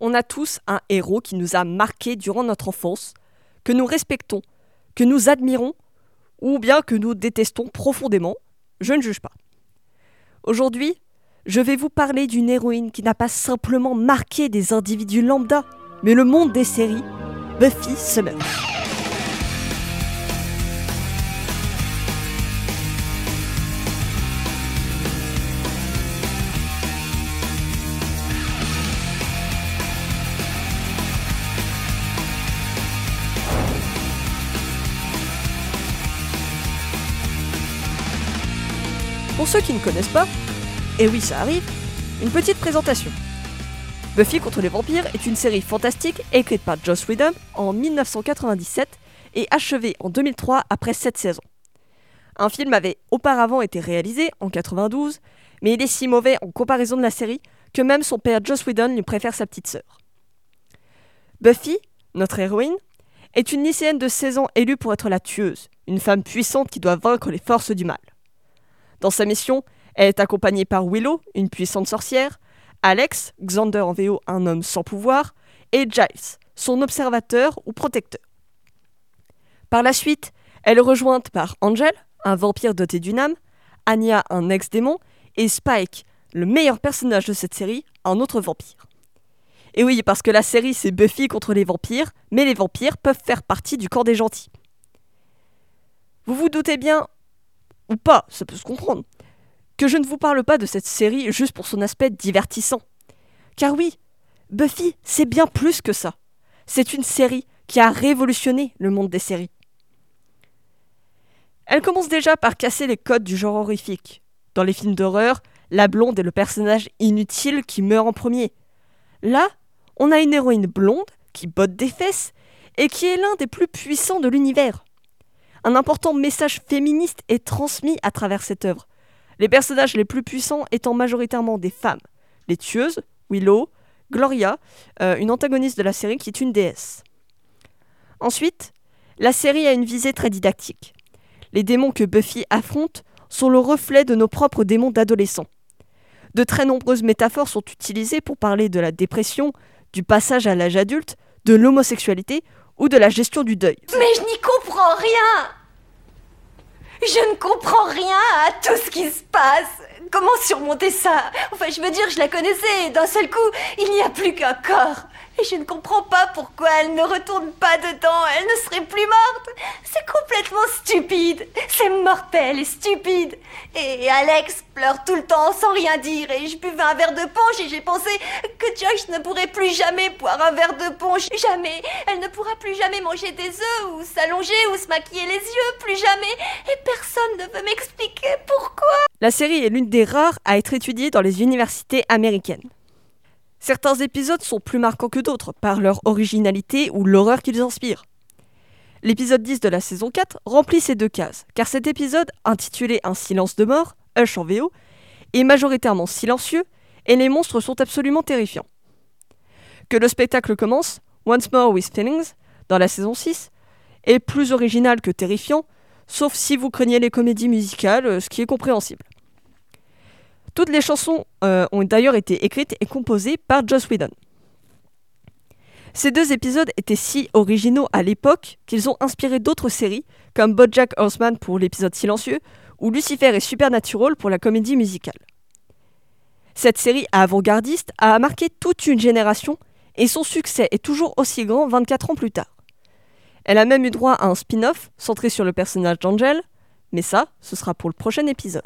On a tous un héros qui nous a marqués durant notre enfance, que nous respectons, que nous admirons, ou bien que nous détestons profondément. Je ne juge pas. Aujourd'hui, je vais vous parler d'une héroïne qui n'a pas simplement marqué des individus lambda, mais le monde des séries, Buffy Summer. Pour ceux qui ne connaissent pas, et oui ça arrive, une petite présentation. Buffy contre les vampires est une série fantastique écrite par Joss Whedon en 1997 et achevée en 2003 après 7 saisons. Un film avait auparavant été réalisé en 92, mais il est si mauvais en comparaison de la série que même son père Joss Whedon lui préfère sa petite sœur. Buffy, notre héroïne, est une lycéenne de 16 ans élue pour être la tueuse, une femme puissante qui doit vaincre les forces du mal. Dans sa mission, elle est accompagnée par Willow, une puissante sorcière, Alex, Xander en VO, un homme sans pouvoir, et Giles, son observateur ou protecteur. Par la suite, elle est rejointe par Angel, un vampire doté d'une âme, Anya, un ex-démon, et Spike, le meilleur personnage de cette série, un autre vampire. Et oui, parce que la série c'est Buffy contre les vampires, mais les vampires peuvent faire partie du corps des gentils. Vous vous doutez bien, ou pas, ça peut se comprendre, que je ne vous parle pas de cette série juste pour son aspect divertissant. Car oui, Buffy, c'est bien plus que ça. C'est une série qui a révolutionné le monde des séries. Elle commence déjà par casser les codes du genre horrifique. Dans les films d'horreur, la blonde est le personnage inutile qui meurt en premier. Là, on a une héroïne blonde qui botte des fesses et qui est l'un des plus puissants de l'univers. Un important message féministe est transmis à travers cette œuvre, les personnages les plus puissants étant majoritairement des femmes. Les tueuses, Willow, Gloria, euh, une antagoniste de la série qui est une déesse. Ensuite, la série a une visée très didactique. Les démons que Buffy affronte sont le reflet de nos propres démons d'adolescents. De très nombreuses métaphores sont utilisées pour parler de la dépression, du passage à l'âge adulte, de l'homosexualité ou de la gestion du deuil. Mais je n'y comprends rien Je ne comprends rien à tout ce qui se passe Comment surmonter ça? Enfin, je veux dire, je la connaissais et d'un seul coup, il n'y a plus qu'un corps. Et je ne comprends pas pourquoi elle ne retourne pas dedans, elle ne serait plus morte. C'est complètement stupide. C'est mortel et stupide. Et Alex pleure tout le temps sans rien dire. Et je buvais un verre de punch et j'ai pensé que Joyce ne pourrait plus jamais boire un verre de punch. Jamais. Elle ne pourra plus jamais manger des œufs ou s'allonger ou se maquiller les yeux. Plus jamais. Et personne ne veut m'expliquer pourquoi. La série est l'une des rares à être étudiée dans les universités américaines. Certains épisodes sont plus marquants que d'autres par leur originalité ou l'horreur qu'ils inspirent. L'épisode 10 de la saison 4 remplit ces deux cases, car cet épisode, intitulé Un silence de mort, Hush en VO, est majoritairement silencieux et les monstres sont absolument terrifiants. Que le spectacle commence, Once More with Feelings, dans la saison 6, est plus original que terrifiant, sauf si vous craignez les comédies musicales, ce qui est compréhensible. Toutes les chansons euh, ont d'ailleurs été écrites et composées par Joss Whedon. Ces deux épisodes étaient si originaux à l'époque qu'ils ont inspiré d'autres séries, comme Bojack Horseman pour l'épisode silencieux, ou Lucifer et Supernatural pour la comédie musicale. Cette série avant-gardiste a marqué toute une génération et son succès est toujours aussi grand 24 ans plus tard. Elle a même eu droit à un spin-off centré sur le personnage d'Angel, mais ça, ce sera pour le prochain épisode.